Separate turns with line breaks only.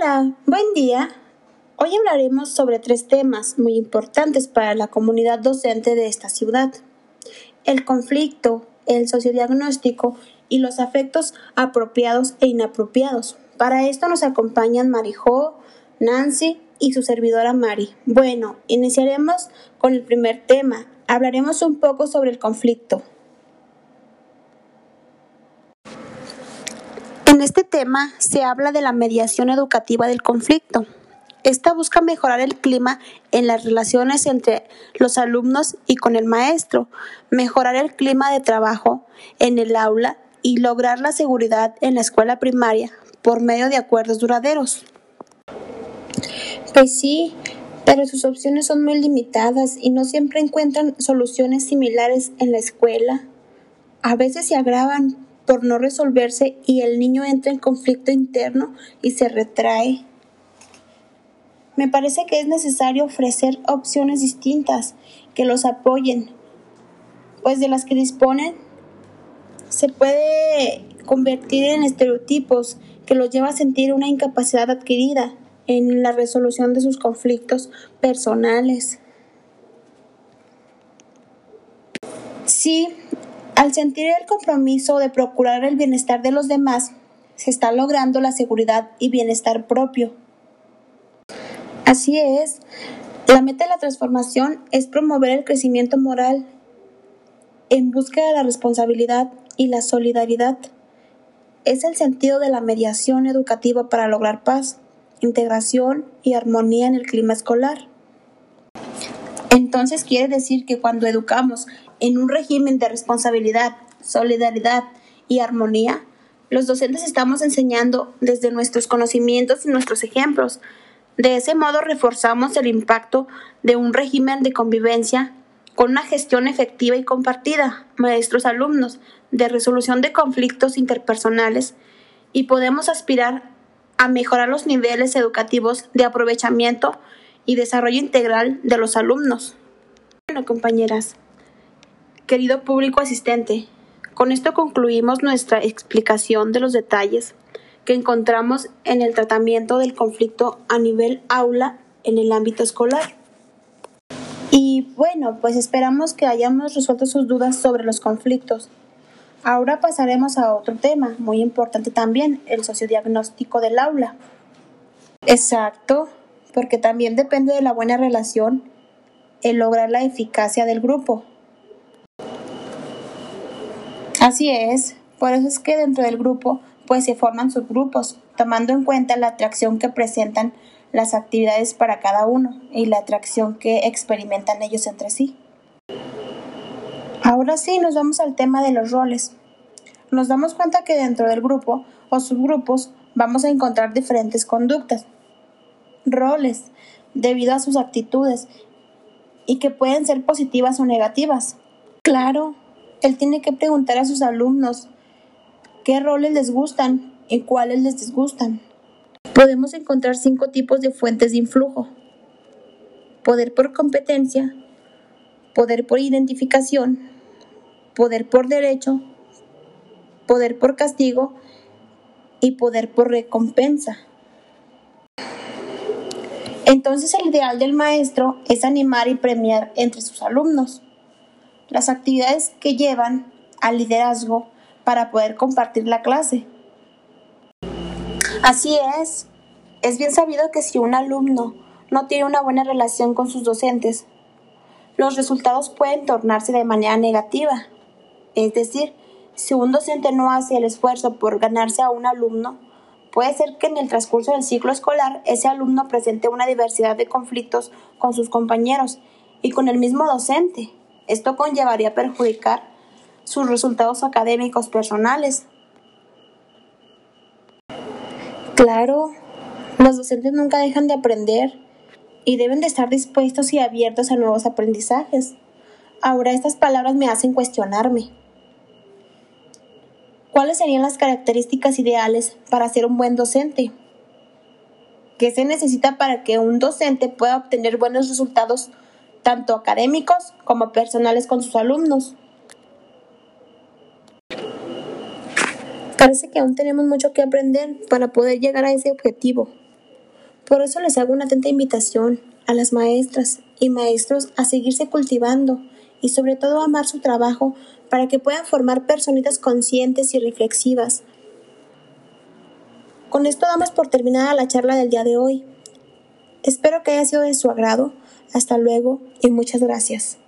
Hola, buen día. Hoy hablaremos sobre tres temas muy importantes para la comunidad docente de esta ciudad. El conflicto, el sociodiagnóstico y los afectos apropiados e inapropiados. Para esto nos acompañan Marijó, Nancy y su servidora Mari. Bueno, iniciaremos con el primer tema. Hablaremos un poco sobre el conflicto. En este tema se habla de la mediación educativa del conflicto. Esta busca mejorar el clima en las relaciones entre los alumnos y con el maestro, mejorar el clima de trabajo en el aula y lograr la seguridad en la escuela primaria por medio de acuerdos duraderos. Pues sí, pero sus opciones son muy limitadas y no siempre encuentran soluciones similares en la escuela. A veces se agravan por no resolverse y el niño entra en conflicto interno y se retrae. Me parece que es necesario ofrecer opciones distintas que los apoyen, pues de las que disponen se puede convertir en estereotipos que los lleva a sentir una incapacidad adquirida en la resolución de sus conflictos personales. Sí, al sentir el compromiso de procurar el bienestar de los demás, se está logrando la seguridad y bienestar propio. Así es, la meta de la transformación es promover el crecimiento moral en busca de la responsabilidad y la solidaridad. Es el sentido de la mediación educativa para lograr paz, integración y armonía en el clima escolar. Entonces quiere decir que cuando educamos en un régimen de responsabilidad, solidaridad y armonía, los docentes estamos enseñando desde nuestros conocimientos y nuestros ejemplos. De ese modo reforzamos el impacto de un régimen de convivencia con una gestión efectiva y compartida, maestros-alumnos, de resolución de conflictos interpersonales y podemos aspirar a mejorar los niveles educativos de aprovechamiento y desarrollo integral de los alumnos. Bueno, compañeras, Querido público asistente, con esto concluimos nuestra explicación de los detalles que encontramos en el tratamiento del conflicto a nivel aula en el ámbito escolar. Y bueno, pues esperamos que hayamos resuelto sus dudas sobre los conflictos. Ahora pasaremos a otro tema muy importante también, el sociodiagnóstico del aula. Exacto, porque también depende de la buena relación el lograr la eficacia del grupo. Así es, por eso es que dentro del grupo pues se forman subgrupos, tomando en cuenta la atracción que presentan las actividades para cada uno y la atracción que experimentan ellos entre sí. Ahora sí, nos vamos al tema de los roles. Nos damos cuenta que dentro del grupo o subgrupos vamos a encontrar diferentes conductas, roles, debido a sus actitudes y que pueden ser positivas o negativas. Claro, él tiene que preguntar a sus alumnos qué roles les gustan y cuáles les disgustan. Podemos encontrar cinco tipos de fuentes de influjo. Poder por competencia, poder por identificación, poder por derecho, poder por castigo y poder por recompensa. Entonces el ideal del maestro es animar y premiar entre sus alumnos las actividades que llevan al liderazgo para poder compartir la clase. Así es, es bien sabido que si un alumno no tiene una buena relación con sus docentes, los resultados pueden tornarse de manera negativa. Es decir, si un docente no hace el esfuerzo por ganarse a un alumno, puede ser que en el transcurso del ciclo escolar ese alumno presente una diversidad de conflictos con sus compañeros y con el mismo docente. Esto conllevaría perjudicar sus resultados académicos personales. Claro, los docentes nunca dejan de aprender y deben de estar dispuestos y abiertos a nuevos aprendizajes. Ahora estas palabras me hacen cuestionarme. ¿Cuáles serían las características ideales para ser un buen docente? ¿Qué se necesita para que un docente pueda obtener buenos resultados tanto académicos como personales con sus alumnos. Parece que aún tenemos mucho que aprender para poder llegar a ese objetivo. Por eso les hago una atenta invitación a las maestras y maestros a seguirse cultivando y sobre todo amar su trabajo para que puedan formar personitas conscientes y reflexivas. Con esto damos por terminada la charla del día de hoy. Espero que haya sido de su agrado. Hasta luego y muchas gracias.